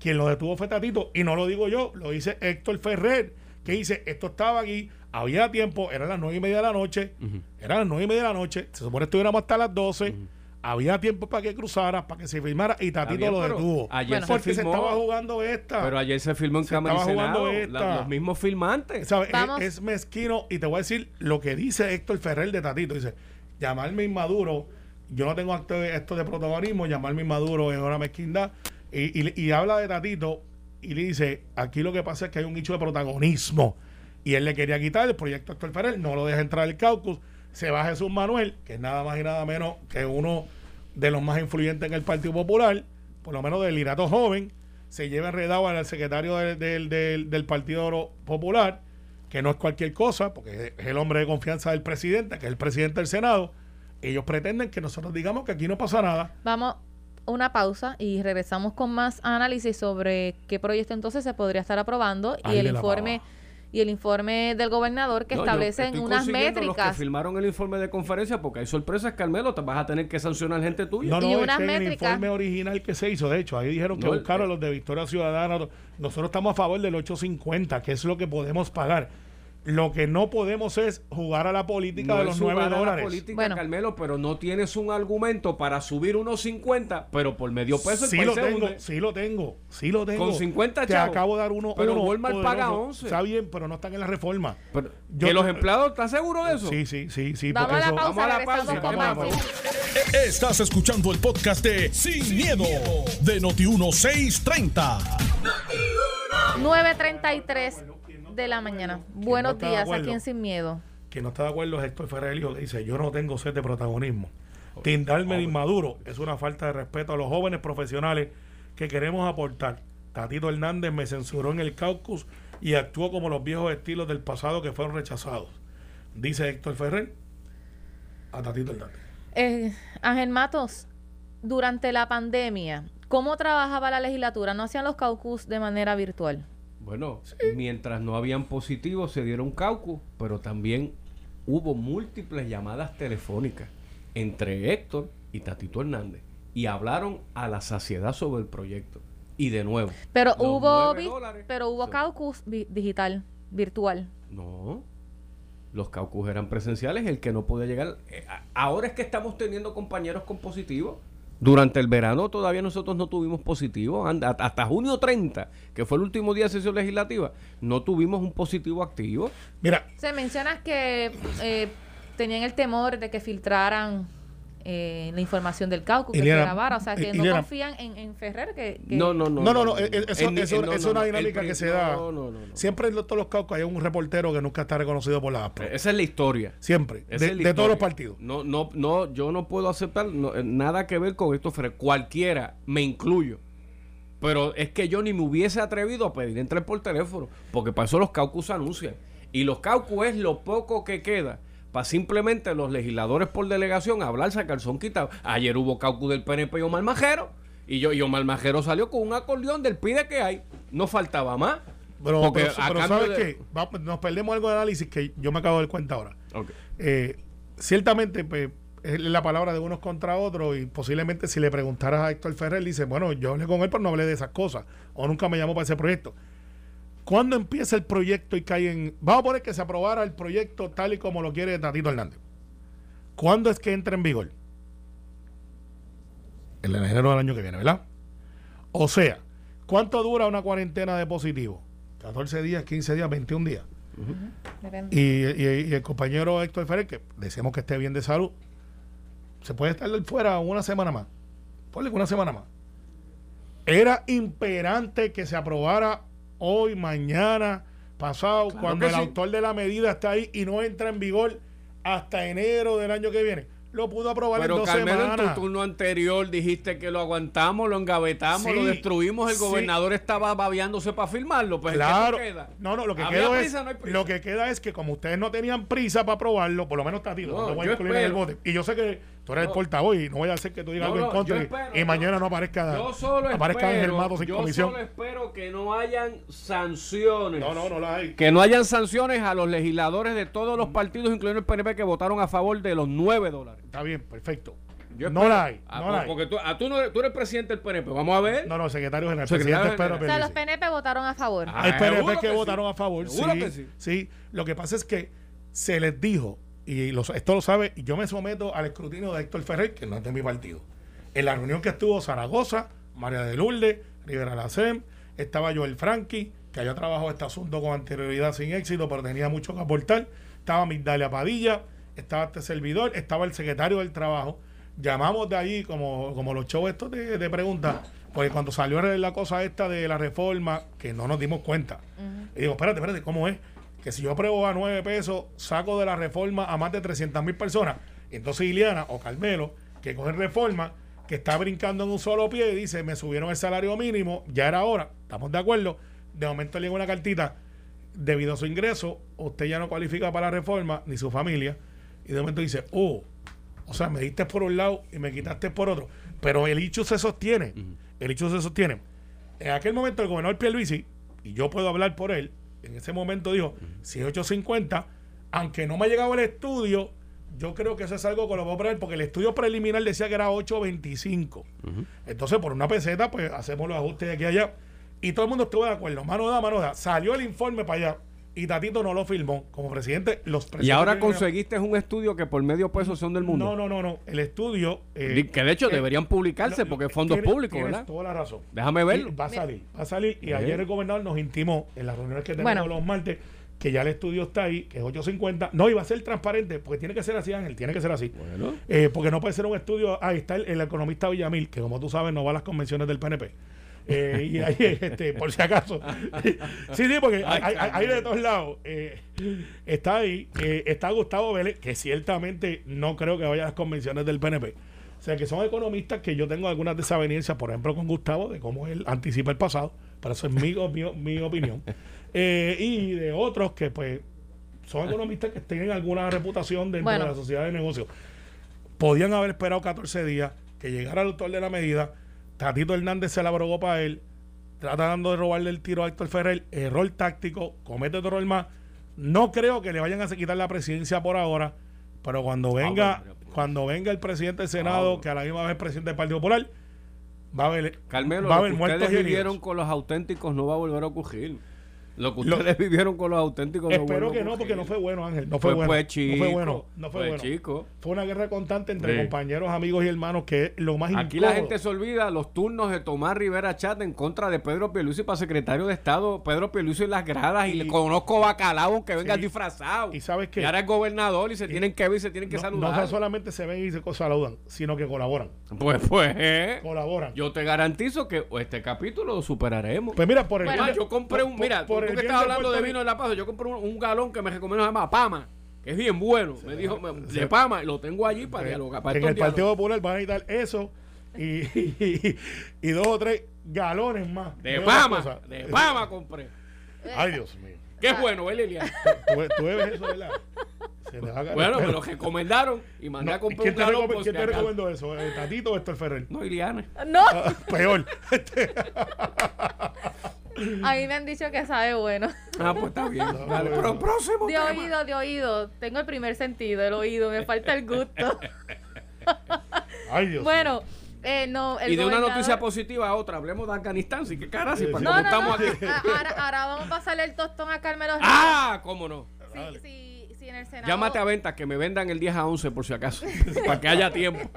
Quien lo detuvo fue Tatito, y no lo digo yo, lo dice Héctor Ferrer, que dice, esto estaba aquí, había tiempo, eran las nueve y media de la noche, eran las nueve y media de la noche, se supone que estuviéramos hasta las 12, había tiempo para que cruzara, para que se firmara, y Tatito lo detuvo. ayer Bueno. se porque se estaba jugando esta. pero ayer se firmó en Se Cámara y estaba jugando Senado, esta. la- los mismos firmantes. ¿Sabes? Es- Vamos. Es, mezquino y te voy a decir lo que dice Héctor Ferrer de Tatito. Dice, llamarme inmaduro, yo no tengo acto de- esto de protagonismo, llamarme inmaduro es una mezquindad. Y, y- y habla de Tatito y le dice, aquí lo que pasa es que hay un nicho de protagonismo. Y él le quería quitar el proyecto Héctor Ferrer, no lo deja entrar al caucus, se va Jesús Manuel, que es nada más y nada menos que uno de los más influyentes en el Partido Popular, por lo menos del Irato Joven, se lleva enredado al secretario del- del- del Partido Popular, que no es cualquier cosa, porque es el hombre de confianza del presidente, que es el presidente del Senado. Ellos pretenden que nosotros digamos que aquí no pasa nada. Vamos una pausa y regresamos con más análisis sobre qué proyecto entonces se podría estar aprobando Ay, y el informe y el informe del gobernador que No, establecen estoy unas consiguiendo Los que métricas. firmaron el informe de conferencia porque hay sorpresas, Carmelo, te vas a tener que sancionar gente tuya. No, no, Y es unas que en el métricas. informe original que se hizo, de hecho, ahí dijeron que No, el- buscaron los de Victoria Ciudadana. Nosotros estamos a favor del 850, que es lo que podemos pagar. Lo que no podemos es jugar a la política No de los jugar 9 a la dólares. política, Bueno. Carmelo, pero no tienes un argumento para subir unos 50, pero por medio peso el Sí país lo tengo, hunde. sí lo tengo, sí lo tengo. Con 50 Te chavos. acabo de dar uno. Pero uno Walmart paga poderoso. 11. Está bien, pero no están en la reforma. Pero, Yo- ¿Que los empleados, estás seguro de eso? Sí, sí, sí, sí. Vamos a la eso- pausa, Vamos a la pausa, con vamos a la más. pausa. Estás escuchando el podcast de Sin, miedo, de Noti1630. 9.33 de la mañana. Buenos días acuerdo? aquí en Sin Miedo. que no está de acuerdo es Héctor Ferrer, el hijo, que dice, yo no tengo sed de protagonismo. Tindarme de inmaduro es una falta de respeto a los jóvenes profesionales que queremos aportar. Tatito Hernández me censuró en el caucus y actuó como los viejos estilos del pasado que fueron rechazados. Dice Héctor Ferrer a Tatito Hernández. Eh, Ángel Matos, durante la pandemia, ¿cómo trabajaba la legislatura? ¿No hacían los caucus de manera virtual? Bueno, mientras no habían positivos, se dieron caucus, pero también hubo múltiples llamadas telefónicas entre Héctor y Tatito Hernández y hablaron a la saciedad sobre el proyecto. Y de nuevo, Pero hubo, dólares pero hubo caucus vi- digital, virtual. no. los caucus eran presenciales, el que no podía llegar. eh, ahora es que estamos teniendo compañeros con positivos. Durante el verano todavía nosotros no tuvimos positivos. Anda- Hasta junio 30, que fue el último día de sesión legislativa, no tuvimos un positivo activo. Mira, Se mencionas que eh, tenían el temor de que filtraran eh, la información del caucus, que se Ileana, grabara. O sea, que no confían en, en Ferrer. Que, que- No, no, no. No, no, no, eh, eso, En- eso- en- no, es no, una no, dinámica el que se da. No, no, no. no. Siempre en todos los caucus hay un reportero que nunca está reconocido por la ASPRO. Esa es la historia. Siempre, de, la de todos historia. los partidos. No, no, no, yo no puedo aceptar no, eh, nada que ver con esto, Ferrer. Cualquiera, me incluyo. Pero es que yo ni me hubiese atrevido a pedir entrar por teléfono, porque para eso los caucus anuncian. Y los caucus es lo poco que queda para simplemente los legisladores por delegación hablar, sacar son quitado. Ayer hubo caucus del PNP y Omar Majero, y, yo, y Omar Majero salió con un acordeón del pide que hay. No faltaba más. Pero, Porque pero- a ¿sabes de- qué? Va- nos perdemos algo de análisis que yo me acabo de dar cuenta ahora. Eh, ciertamente, pues, es la palabra de unos contra otros y posiblemente si le preguntaras a Héctor Ferrer, dice, bueno, yo hablé con él, pero no hablé de esas cosas. O nunca me llamó para ese proyecto. ¿Cuándo empieza el proyecto y cae en... Vamos a poner que se aprobara el proyecto tal y como lo quiere Tatito Hernández. ¿Cuándo es que entra en vigor? En enero del año que viene, ¿verdad? O sea, ¿cuánto dura una cuarentena de positivo? 14 días, 15 días, 21 días. Y, y- y el compañero Héctor Ferrer, que deseamos que esté bien de salud, se puede estar fuera una semana más. Ponle una semana más. Era imperante que se aprobara hoy, mañana, pasado, Claro cuando el sí. autor de la medida está ahí y no entra en vigor hasta enero del año que viene. Lo pudo aprobar Pero en dos Carmelo, en semanas. tu turno anterior dijiste que lo aguantamos, lo engavetamos, Sí, lo destruimos, el sí. gobernador estaba babeándose para firmarlo. Pues ¿en qué Claro. se queda? No, no, lo que, ¿Había queda prisa es, no lo que queda es que como ustedes no tenían prisa para aprobarlo, por lo menos Tatito, No, no, voy a incluir en el espero. bote. Y yo sé que tú eres No. el portavoz y no voy a hacer que tú digas No, algo en contra yo y- espero, y yo- mañana no aparezca, Yo solo aparezca espero, Mato sin yo comisión. solo espero que no hayan sanciones. No, no, no la hay. Que no hayan sanciones a los legisladores de todos los partidos, incluyendo el PNP, que votaron a favor de los 9 dólares. Está bien, perfecto. Yo no la hay, Ah, no pues, la hay. Porque tú, ah, tú, no eres, tú eres presidente del PNP. Vamos a ver. No, no, secretario general, Secretario presidente Pedro o sea, los. PNP votaron a favor. Ah, Hay PNP que, que sí. votaron a favor, Seguro sí, que sí. sí. Lo que pasa es que se les dijo, y los- esto lo sabe, y yo me someto al escrutinio de Héctor Ferrer, que no es de mi partido. En la reunión que estuvo Zaragoza, María de Lourdes, Rivera Lacem, estaba Joel Franqui, que había trabajado este asunto con anterioridad sin éxito, pero tenía mucho que aportar. Estaba Migdalia Padilla, estaba este servidor, estaba el secretario del trabajo. Llamamos de allí, como, como los shows estos de, de preguntas, porque cuando salió la cosa esta de la reforma, que no nos dimos cuenta. Y digo, espérate, espérate, ¿cómo es? Que si yo apruebo a 9 pesos, saco de la reforma a más de 300 mil personas. Entonces Iliana o Carmelo, que coge reforma, que está brincando en un solo pie y dice, me subieron el salario mínimo, ya era hora, estamos de acuerdo. De momento le llega una cartita, debido a su ingreso, usted ya no cualifica para la reforma, ni su familia. Y de momento dice, oh, o sea, me diste por un lado y me quitaste por otro. Pero el hecho se sostiene. El hecho se sostiene. En aquel momento el gobernador Pierluisi, y yo puedo hablar por él, en ese momento dijo, si es 850, aunque no me ha llegado el estudio, yo creo que eso es algo que lo a poner porque el estudio preliminar decía que era 825. Entonces, por una peseta, pues hacemos los ajustes de aquí a allá. Y todo el mundo estuvo de acuerdo. Mano da, mano da. Salió el informe para allá. Y Tatito no lo firmó. Como presidente, los presidentes. Y ahora conseguiste un estudio que por medio peso son del mundo. No, no, no, no. El estudio. eh, que de hecho eh, deberían publicarse lo- porque es fondos tienes- públicos, tienes ¿verdad? toda la razón. Déjame verlo. Y va a salir, va a salir. Y Sí. ayer el gobernador nos intimó en las reuniones que tenemos Bueno. los martes que ya el estudio está ahí, que es 850. No, va a ser transparente, porque tiene que ser así, Ángel, tiene que ser así. Bueno. Eh, porque no puede ser un estudio. Ahí está el, el economista Villamil, que como tú sabes no va a las convenciones del PNP. Eh, y ahí, [laughs] este, por si acaso. [laughs] sí, sí, porque hay, hay- hay de todos lados. Eh, está ahí. eh, está Gustavo Vélez, que ciertamente no creo que vaya a las convenciones del PNP. O sea, que son economistas que yo tengo algunas desavenencias, por ejemplo, con Gustavo, de cómo él anticipa el pasado. Pero eso es mi, [laughs] mi, mi opinión. Eh, y de otros que, pues, son economistas que tienen alguna reputación dentro Bueno. de la sociedad de negocios. Podían haber esperado 14 días que llegara el autor de la medida. Tatito Hernández se la abrogó para él, tratando de robarle el tiro a Héctor Ferrer. Error táctico, comete otro error más. No creo que le vayan a quitar la presidencia por ahora, pero cuando venga, bueno, pues. cuando venga el presidente del Senado, bueno. que a la misma vez es presidente del Partido Popular, va a haber, Carmelo, va a lo que muertos ustedes vivieron con los auténticos no va a volver a ocurrir. Lo que Lo- ustedes vivieron con los auténticos. Espero que no, porque no fue bueno, Ángel. No fue, Fue- bueno. fue no chico, fue bueno. No fue, fue bueno. chico. Fue una guerra constante entre Sí. compañeros, amigos y hermanos, que es lo más Aquí la gente se olvida los turnos de Tomás Rivera Chat en contra de Pedro Pierluisi para secretario de Estado. Pedro Pierluisi en las gradas y, Y- le conozco bacalao aunque venga Sí. disfrazado. ¿Y sabes qué? Y ahora es gobernador y se tienen que ver y se tienen que no, saludar. no solamente se ven y se saludan, sino que colaboran. Pues, pues, eh, Colaboran. yo te garantizo que este capítulo lo superaremos. pues mira, por el Bueno, yo compré un, por- mira, por tú que estás de hablando de vino de la paz, yo compré un, un galón que me recomendó, se llama Pama, que es bien bueno. Me dijo, me- de Pama, y lo tengo allí para dialogar. Para en el Partido. Popular van a necesitar eso y, y, y dos o tres galones más. De Pama, de Pama compré. Ay, Dios mío. Qué bueno, ¿eh, Lilian? ¿Tú, tú bebes eso, ¿verdad? Se te va a caer Bueno, me lo recomendaron y mandé No, a comprar ¿Quién un galón quién si te recomendó eso? ¿El ¿Tatito o Héctor Ferrer? No, Iliana. No, Ah, peor. [laughs] a mí me han dicho que sabe bueno. Ah, pues está bien. [laughs] Dale, pero próximo De tema. oído, de oído. Tengo el primer sentido, el oído. Me falta el gusto. [laughs] Ay, Dios bueno, eh, no. El Y de una noticia positiva a otra, hablemos de Afganistán, sí que cara, si Sí, para sí. No, como no, no. estamos aquí. ahora vamos a pasarle el tostón a Carmelo Ríos. Ah, cómo no. Sí, sí, sí, en el Senado. Llámate a venta que me vendan el 10 a 11 por si acaso, [laughs] para que haya tiempo.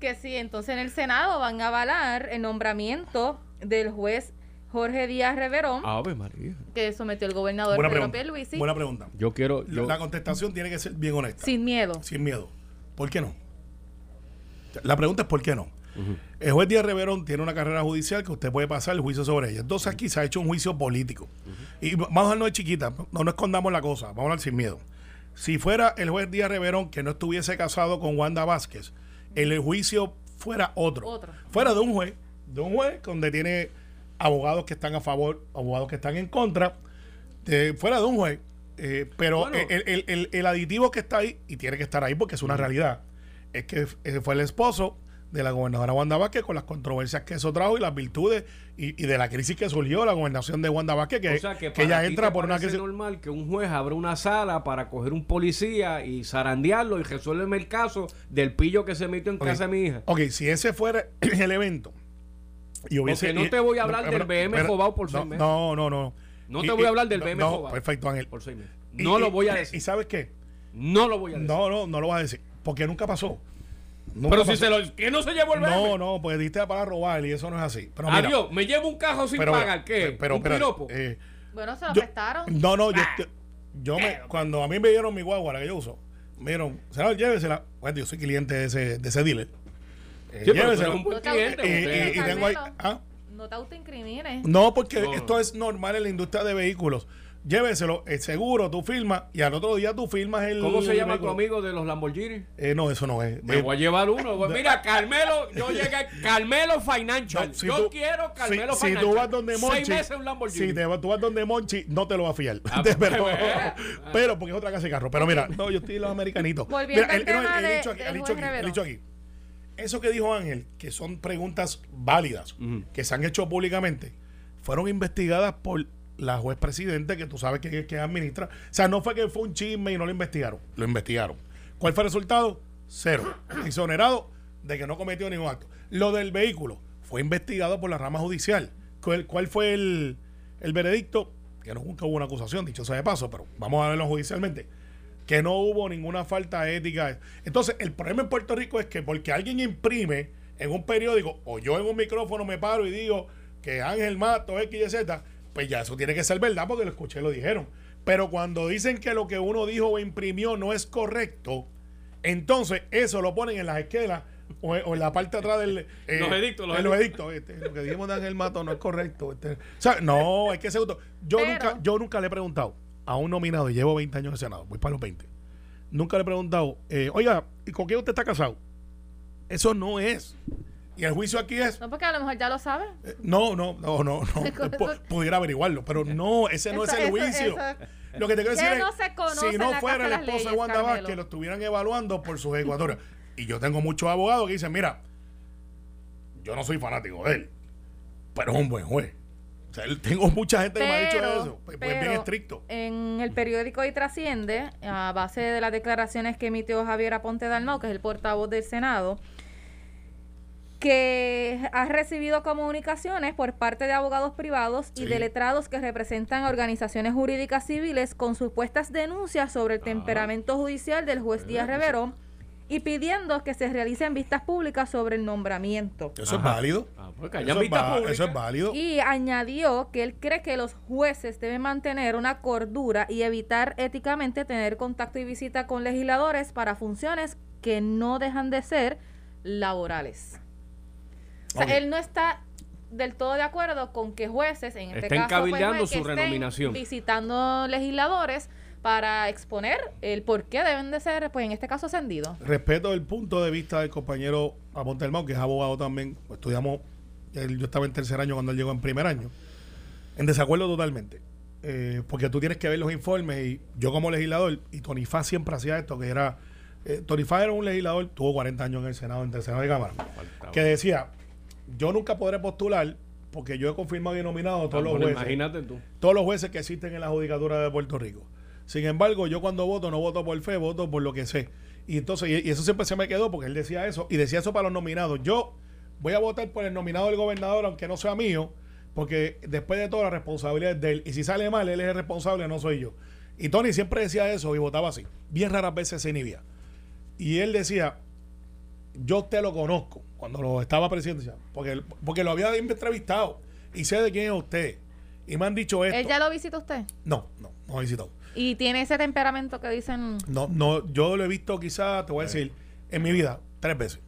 Que sí, entonces en el Senado van a avalar el nombramiento del juez Jorge Díaz Reverón, Ave María. que sometió el gobernador Buena Pedro pregunta. Pierluisi, Buena pregunta. Yo quiero, La- yo, La contestación tiene que ser bien honesta. sin miedo. Sin miedo. ¿Por qué no? La pregunta es ¿por qué no? El juez Díaz Reverón tiene una carrera judicial que usted puede pasar el juicio sobre ella. Entonces aquí se ha hecho un juicio político. Y vamos a darnos de chiquita, no nos escondamos la cosa, vamos a hablar sin miedo. Si fuera el juez Díaz Reverón que no estuviese casado con Wanda Vázquez, el juicio fuera otro. Otro. Fuera de un juez, de un juez donde tiene abogados que están a favor, abogados que están en contra, de- fuera de un juez. eh, pero Bueno. el, el- el- el aditivo que está ahí, y tiene que estar ahí porque es una realidad, es que eh, fue el esposo de la gobernadora Wanda Vázquez con las controversias que eso trajo y las virtudes y, y de la crisis que surgió la gobernación de Wanda Vázquez, que, o sea que, que ella entra por una crisis. normal que un juez abra una sala para coger un policía y zarandearlo y resuelve el caso del pillo que se metió en casa de mi hija. Ok, si ese fuera [clears throat] el evento. Y hubiese, Porque no te voy a hablar del BM pero- Jobao por seis meses. No, no, no. No Y- te voy a hablar del BM No, Jobao. perfecto, Ángel. Por seis meses. Y- No lo voy a decir. ¿Y sabes qué? No lo voy a decir. No, no, no lo vas a decir. Porque nunca pasó. Nunca pero si se lo... ¿Quién no se llevó el BM? No, no, pues diste para robar y eso no es así. Pero mira, Adiós, me llevo un cajo sin pero- pagar. ¿Qué? Pero, ¿Un piropo? eh, Bueno, se lo yo- prestaron. No, no, yo, Ah. yo, yo me, cuando a mí me dieron mi guagua, la que yo uso, me dieron, senador, llévesela. Bueno, yo soy cliente de ese, de ese dealer. Eh, Sí, pero un buen cliente. Y- usted. y- y tengo ahí. ¿ah? No te autoincrimines. No, porque No. esto es normal en la industria de vehículos. Lléveselo, el seguro, tú firmas y al otro día tú firmas el. ¿Cómo se llama tu amigo de los Lamborghini? Eh, no, eso no es. Me Eh, voy a llevar uno. Pues mira, Carmelo, yo llegué. Carmelo Financial. no, si yo tú- quiero Carmelo si, si Financial. tú vas donde Monchi, Seis meses un Lamborghini. si te tú vas donde Monchi, no te lo va a fiar. Ah, [laughs] pero, pues, pero porque es otra casa de carro. Pero mira, no, yo estoy en los americanitos. Volviendo Mira, al el, no, el- tema el de- dicho aquí, el dicho juez aquí, el Rivero. dicho aquí. Eso que dijo Ángel, que son preguntas válidas, que se han hecho públicamente, fueron investigadas por la juez presidente, que tú sabes que, que administra. O sea, no fue que fue un chisme y no lo investigaron, lo investigaron. ¿Cuál fue el resultado? Cero. Exonerado de que no cometió ningún acto. Lo del vehículo fue investigado por la rama judicial. ¿Cuál, cuál fue el, el veredicto? Que no nunca hubo una acusación, dicho sea de paso, pero vamos a verlo judicialmente. Que no hubo ninguna falta ética. Entonces, el problema en Puerto Rico es que porque alguien imprime en un periódico o yo en un micrófono me paro y digo que Ángel Mato, X y Z, pues ya eso tiene que ser verdad porque lo escuché, lo dijeron. Pero cuando dicen que lo que uno dijo o imprimió no es correcto, entonces eso lo ponen en las esquelas o, o en la parte de atrás del... [laughs] eh, Los edictos, los edictos. Este, lo que dijimos de Ángel Mato no es correcto. este. o sea, no, hay que ser justo. Yo, Pero- nunca, yo nunca le he preguntado a un nominado, y llevo 20 años en el Senado, voy para los 20. Nunca le he preguntado, eh, oiga, ¿y con quién usted está casado? Eso no es. Y el juicio aquí es... No, porque a lo mejor ya lo sabes. eh, No, no, no, no, no. [laughs] Pu- pudiera averiguarlo, pero no, ese no Eso- es el juicio. eso- Lo que te quiero decir no es, se si no fuera el esposo de Wanda. Vázquez, lo estuvieran evaluando por sus ejecutorias. Y yo tengo muchos abogados que dicen, mira, yo no soy fanático de él, pero es un buen juez. Sea, tengo mucha gente que me ha dicho eso. Pues, pues es bien estricto. En el periódico y trasciende, a base de las declaraciones que emitió Javier Aponte Dalmau, que es el portavoz del Senado, que ha recibido comunicaciones por parte de abogados privados y de letrados que representan a organizaciones jurídicas civiles con supuestas denuncias sobre el temperamento judicial del juez Díaz Reverón y pidiendo que se realicen vistas públicas sobre el nombramiento. Eso es válido. Ah, pues Eso es, vistas va- públicas. eso es válido. Y añadió que él cree que los jueces deben mantener una cordura y evitar éticamente tener contacto y visita con legisladores para funciones que no dejan de ser laborales. O sea, él no está del todo de acuerdo con que jueces, en este Estén caso, pues, cabildeando su estén renominación. visitando legisladores para exponer el por qué deben de ser, pues en este caso, ascendidos. Respeto el punto de vista del compañero Apontelmón, que es abogado también. Estudiamos, él- yo estaba en tercer año cuando él llegó en primer año. En desacuerdo totalmente. Eh, porque tú tienes que ver los informes y yo como legislador, y Tony Fá siempre hacía esto, que era... Eh, Tony Fá era un legislador, tuvo 40 años en el Senado, en el Senado de Cámara, que decía, yo nunca podré postular porque yo he confirmado y nominado a todos Ah, los bueno, jueces Imagínate tú. todos los jueces que existen en la judicatura de Puerto Rico. Sin embargo, yo cuando voto no voto por fe, voto por lo que sé. Y entonces, y, eso siempre se me quedó porque él decía eso, y decía eso para los nominados. Yo voy a votar por el nominado del gobernador, aunque no sea mío, porque después de todo la responsabilidad es de él. Y si sale mal, él es el responsable, no soy yo. Y Tony siempre decía eso y votaba así. Bien raras veces se inhibía. Y él decía, yo usted lo conozco, cuando lo estaba presidiendo, decía, porque, porque lo había entrevistado y sé de quién es usted. Y me han dicho esto. ¿Él ya lo visita usted? No, no, no he visitado. Y tiene ese temperamento que dicen... No, no, yo lo he visto quizás, te voy a decir, en mi vida, tres veces.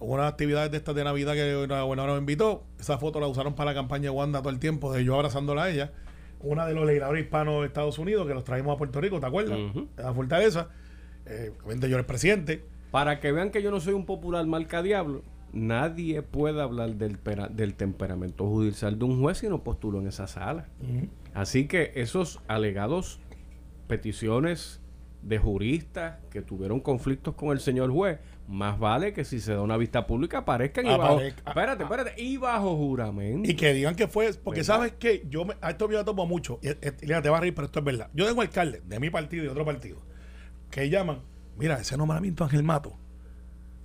Hubo unas actividades de estas de Navidad que la gobernadora me invitó. Esa foto la usaron para la campaña de Wanda todo el tiempo, de yo abrazándola a ella. Una de los legisladores hispanos de Estados Unidos que los traímos a Puerto Rico, ¿te acuerdas? Ujú. En la fortaleza. Eh, obviamente yo era el presidente. Para que vean que yo no soy un popular marca diablo, nadie puede hablar del, pera- del temperamento judicial de un juez si no postuló en esa sala. Así que esos alegados peticiones de juristas que tuvieron conflictos con el señor juez, más vale que si se da una vista pública aparezcan y bajo, espérate, espérate, y bajo juramento. Y que digan que fue, porque ¿Verdad? sabes que yo me- a esto me tomo mucho. Y, y- te va a reír, pero esto es verdad. Yo tengo alcaldes de mi partido y de otro partido que llaman, mira, ese nombramiento Ángel Mato,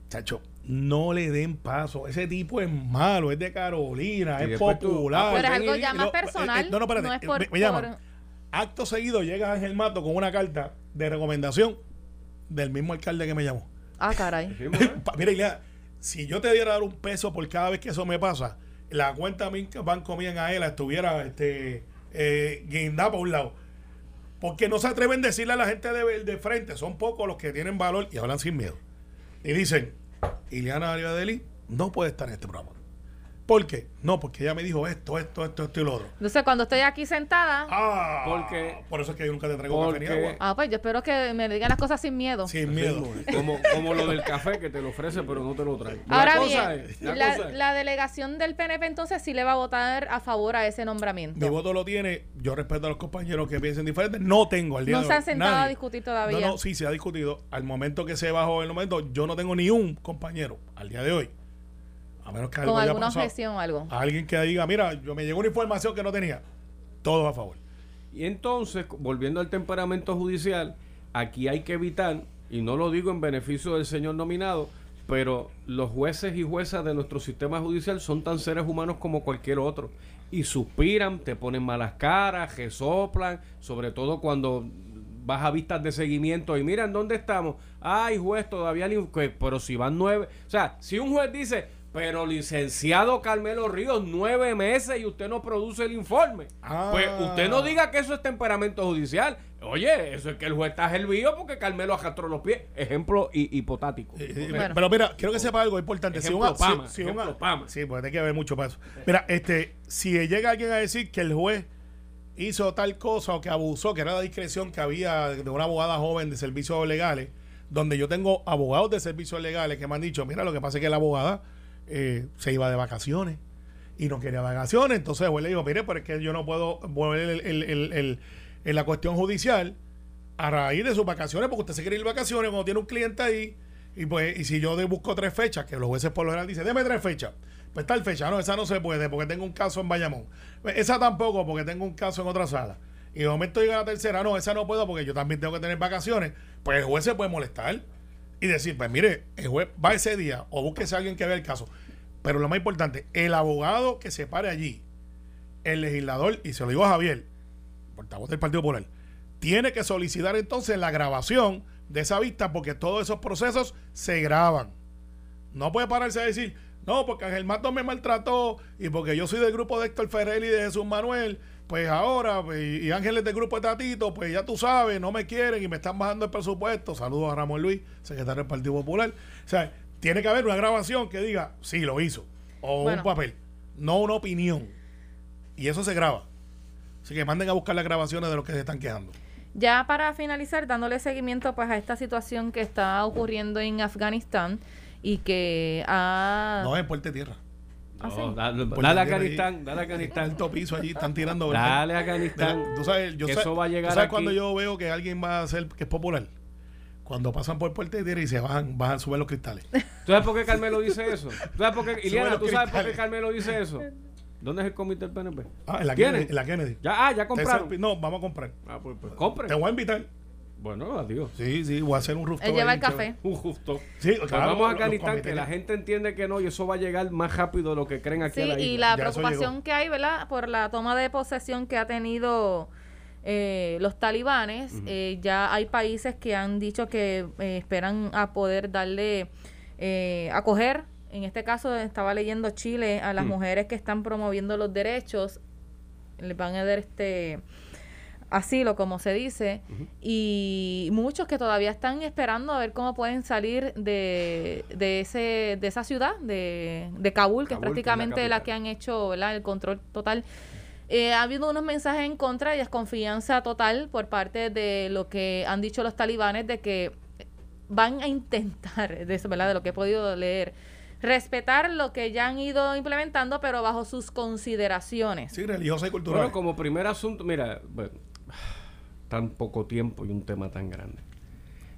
chacho, no le den paso. Ese tipo es malo, es de Carolina, Y es tú- popular. Pero es algo ya más lo- personal, eh, eh, no, no, espérate. no es eh, por- me, me llaman. por- Acto seguido llega Ángel Mato con una carta de recomendación del mismo alcalde que me llamó. Ah, caray. [laughs] Mira, Ilia, si yo te diera dar un peso por cada vez que eso me pasa, la cuenta mi- banco mía en AELA estuviera este, eh, guindada por un lado. Porque no se atreven a decirle a la gente de, de frente, son pocos los que tienen valor y hablan sin miedo. Y dicen, Ileana Arribadeli no puede estar en este programa. ¿Por qué? No, porque ella me dijo esto, esto, esto, esto y lo otro. Entonces, cuando estoy aquí sentada, Ah, Porque- por eso es que yo nunca te traigo café ni porque- agua. ah, pues yo espero que me digan las cosas sin miedo. Sin miedo. Como, como lo del café que te lo ofrece pero no te lo trae. Ahora La bien, cosa es- la la, cosa es- la delegación del PNP entonces sí le va a votar a favor a ese Mi nombramiento. voto lo tiene. Yo respeto a los compañeros que piensen diferente. No tengo al día No de se han sentado nadie. a discutir todavía. No, no, sí, se ha discutido. Al momento que se bajó el momento, yo no tengo ni un compañero al día de hoy. A menos que algo con haya alguna pasado. objeción o algo. Alguien que diga, mira, yo me llegó una información que no tenía. Todos a favor. Y entonces, volviendo al temperamento judicial, aquí hay que evitar, y no lo digo en beneficio del señor nominado, pero los jueces y juezas de nuestro sistema judicial son tan seres humanos como cualquier otro. Y suspiran, te ponen malas caras, resoplan, sobre todo cuando vas a vistas de seguimiento y miran dónde estamos. Ay, juez, todavía ni... que- Pero si van nueve... O sea, si un juez dice, pero licenciado Carmelo Ríos, nueve meses y usted no produce el informe. Ah. Pues usted no diga que eso es temperamento judicial. Oye, eso es que el juez está hervido porque Carmelo arrastró los pies. Ejemplo hi- hipotático. Eh, eh, Bueno. Pero mira, quiero que sepa algo importante. Si Ejemplo un- Pama, si- si ejemplo un- Pama. Sí, porque hay que ver mucho para eso. Mira, este, si llega alguien a decir que el juez hizo tal cosa o que abusó, que era la discreción que había de una abogada joven de servicios legales, donde yo tengo abogados de servicios legales que me han dicho, mira, lo que pasa es que la abogada eh, se iba de vacaciones y no quería vacaciones, entonces el juez le dijo, mire, pero es que yo no puedo volver el, el- el- la cuestión judicial a raíz de sus vacaciones, porque usted se quiere ir de vacaciones cuando tiene un cliente ahí, y pues, y si yo busco tres fechas, que los jueces por lo general dicen, deme tres fechas, pues tal fecha, no, esa no se puede, porque tengo un caso en Bayamón. Pues, Esa tampoco, porque tengo un caso en otra sala. Y de momento llega la tercera, no, esa no puedo porque yo también tengo que tener vacaciones. Pues el juez se puede molestar y decir, pues mire, el juez va ese día o búsquese a alguien que vea el caso. Pero lo más importante, el abogado que se pare allí, el legislador, y se lo digo a Javier, portavoz del Partido Popular, tiene que solicitar entonces la grabación de esa vista porque todos esos procesos se graban. No puede pararse a decir, no, porque Ángel Mato me maltrató y porque yo soy del grupo de Héctor Ferrer y de Jesús Manuel, pues ahora, pues, y Ángel es del grupo de Tatito, pues ya tú sabes, no me quieren y me están bajando el presupuesto. Saludos a Ramón Luis, secretario del Partido Popular. O sea, tiene que haber una grabación que diga, sí, lo hizo. O un papel, no una opinión. Y eso se graba. Así que manden a buscar las grabaciones de los que se están quejando. Ya para finalizar, dándole seguimiento pues a esta situación que está ocurriendo en Afganistán y que ha... No, es Puerto Tierra. ¿Ah, dale, a Afganistán, dale a Afganistán. Alto piso allí, están tirando. Dale a Afganistán. Tú sabes, yo eso va a llegar ¿tú sabes cuando yo veo que alguien va a ser que es popular? Cuando pasan por Puerto Tierra y se bajan, bajan, suben los cristales. ¿Tú sabes por qué Carmelo dice eso? ¿Tú sabes por qué, Iliana, ¿tú sabes por qué Carmelo dice eso? ¿Dónde es el comité del PNP? Ah, en la, Kennedy, en la Kennedy. Ya, ah, ya compraron. No, vamos a comprar. Ah, pues, pues compre. Te voy a invitar. Bueno, adiós. Sí, sí, voy a hacer un rooftop. Él lleva el café. Un rooftop. Sí, claro, vamos a Afganistán, que la gente entiende que no y eso va a llegar más rápido de lo que creen aquí sí, a la y la preocupación que hay, ¿verdad? Por la toma de posesión que ha tenido eh, los talibanes. eh, ya hay países que han dicho que eh, esperan a poder darle, eh, acoger en este caso estaba leyendo Chile a las mm. mujeres que están promoviendo los derechos, les van a dar este asilo, como se dice, y muchos que todavía están esperando a ver cómo pueden salir de, de, ese, de esa ciudad, de, de Kabul, que es prácticamente la, que han hecho el control total. Eh, ha habido unos mensajes en contra y desconfianza total por parte de lo que han dicho los talibanes de que van a intentar, [laughs] de eso, ¿verdad? De lo que he podido leer, respetar lo que ya han ido implementando, pero bajo sus consideraciones. Sí, religiosa y cultural. Bueno, como primer asunto, mira, [sighs] tan poco tiempo y un tema tan grande.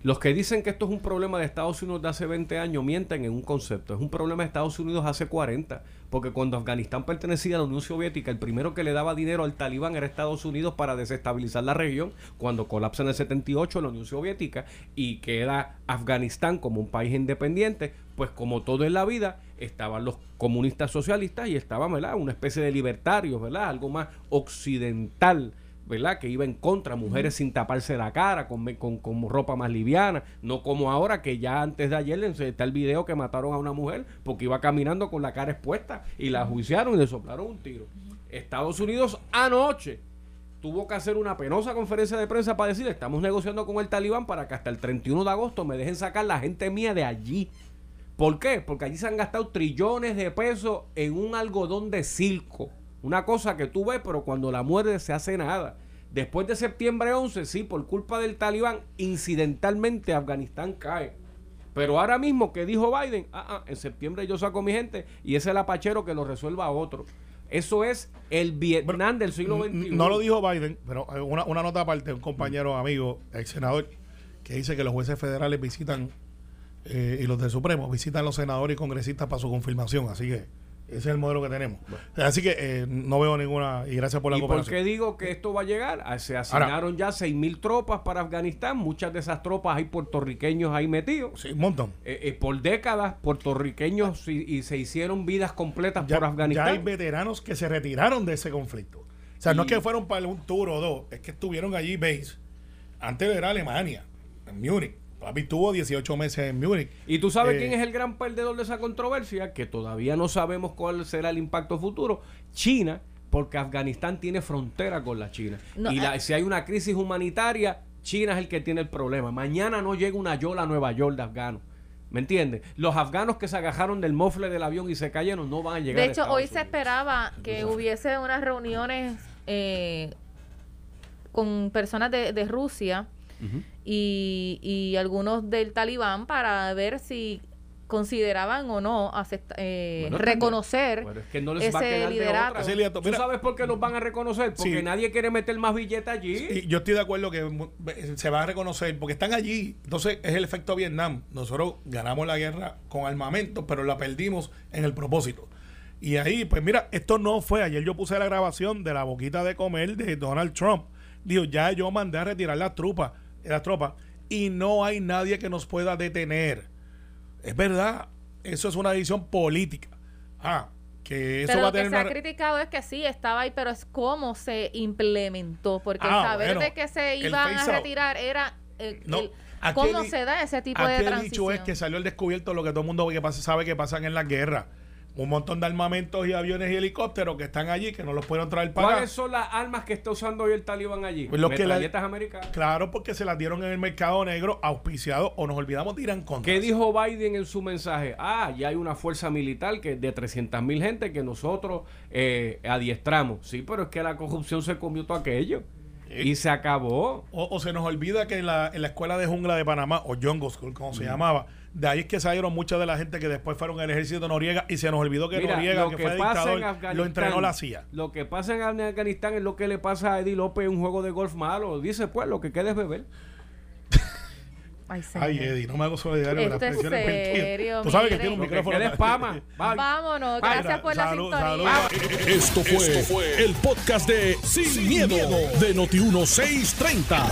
Los que dicen que esto es un problema de Estados Unidos de hace 20 años mienten en un concepto. Es un problema de Estados Unidos hace 40. Porque cuando Afganistán pertenecía a la Unión Soviética, el primero que le daba dinero al talibán era Estados Unidos para desestabilizar la región. Cuando colapsa en el 78 la Unión Soviética y queda Afganistán como un país independiente, pues como todo en la vida, estaban los comunistas socialistas y estaba una especie de libertarios, ¿verdad? Algo más occidental ¿verdad? Que iba en contra, mujeres sin taparse la cara, con, con, ropa más liviana, no como ahora que ya antes de ayer está el video que mataron a una mujer porque iba caminando con la cara expuesta y la juiciaron y le soplaron un tiro. Estados Unidos anoche tuvo que hacer una penosa conferencia de prensa para decir, estamos negociando con el talibán para que hasta el 31 de agosto me dejen sacar la gente mía de allí. ¿Por qué? Porque allí se han gastado trillones de pesos en un algodón de circo una cosa que tú ves, pero cuando la muerde se hace nada. Después de septiembre 11, sí, por culpa del talibán, incidentalmente Afganistán cae. Pero ahora mismo que dijo Biden, ah, ah, en septiembre yo saco mi gente y ese apachero que lo resuelva a otro. Eso es el Vietnam del siglo XXI. No lo dijo Biden, pero eh, una, una nota aparte, un compañero amigo, ex senador, que dice que los jueces federales visitan eh, y los del Supremo visitan los senadores y congresistas para su confirmación. Así que ese es el modelo que tenemos. Así que eh, no veo ninguna. Y gracias por la ¿Y por qué digo que esto va a llegar? Ah, se asignaron ya 6 mil tropas para Afganistán. Muchas de esas tropas hay puertorriqueños ahí metidos. Sí, un montón. Eh, eh, por décadas, puertorriqueños y, se hicieron vidas completas por Afganistán. Ya hay veteranos que se retiraron de ese conflicto. O sea, no es que fueron para un tour o dos, es que estuvieron allí base. Antes era Alemania, en Múnich. Papi tuvo 18 meses en Múnich. ¿Y tú sabes eh, quién es el gran perdedor de esa controversia? Que todavía no sabemos cuál será el impacto futuro. China, porque Afganistán tiene frontera con la China. y eh, si hay una crisis humanitaria, China es el que tiene el problema. Mañana no llega una yola a Nueva York de afganos. ¿Me entiendes? Los afganos que se agajaron del mofle del avión y se cayeron no van a llegar. De hecho, hoy se esperaba que hubiese unas reuniones eh, con personas de, de Rusia y, y algunos del talibán para ver si consideraban o no eh, reconocer ese liderato. ¿Tú sabes por qué los van a reconocer? Porque nadie quiere meter más billetes allí. yo estoy de acuerdo que se va a reconocer porque están allí. Entonces es el efecto Vietnam. Nosotros ganamos la guerra con armamento, pero la perdimos en el propósito. Y ahí, pues mira, esto no fue. Ayer yo puse la grabación de la boquita de comer de Donald Trump. Dijo, ya yo mandé a retirar las tropas las tropas y no hay nadie que nos pueda detener. Es verdad, eso es una decisión política. Ah, que eso Pero va a lo que tener se ha criticado es que sí, estaba ahí, pero es cómo se implementó. Porque Ah, saber bueno, de que se iban a out. retirar era el- No, el- cómo se da ese tipo de transición. dicho es que salió el descubierto lo que todo el mundo que pasa, sabe que pasan en la guerra. Un montón de armamentos y aviones y helicópteros que están allí, que no los pueden traer para acá. ¿Cuáles son las armas que está usando hoy el talibán allí? Pues lo que la- Metralletas americanas. Claro, porque se las dieron en el mercado negro, auspiciado, o nos olvidamos de Irán contra. ¿Qué dijo Biden en su mensaje? Ah, ya hay una fuerza militar que de 300 mil gente que nosotros eh, adiestramos. Sí, pero es que la corrupción se comió todo aquello. Y se acabó. O, o se nos olvida que en la, en la escuela de jungla de Panamá, o Jungle School, como Mm. se llamaba, de ahí es que salieron mucha de la gente que después fueron al ejército de Noriega y se nos olvidó que Mira, Noriega, lo que, que fue en dictador, Afganistán, lo entrenó la CIA. Lo que pasa en Afganistán es lo que le pasa a Eddie López en un juego de golf malo. Dice, pues, lo que queda es beber. Ay, Eddie, no me hago solidario con las Esto es presiones vertidas. serio, Tú sabes que tiene un micrófono. queda es pama. [laughs] Vámonos, gracias por la Salud, sintonía. salud. Esto fue, el podcast de Sin, miedo, de Noti1630.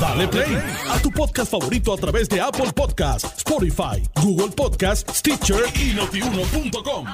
Dale play a tu podcast favorito a través de Apple Podcasts, Spotify, Google Podcasts, Stitcher y notiuno.com.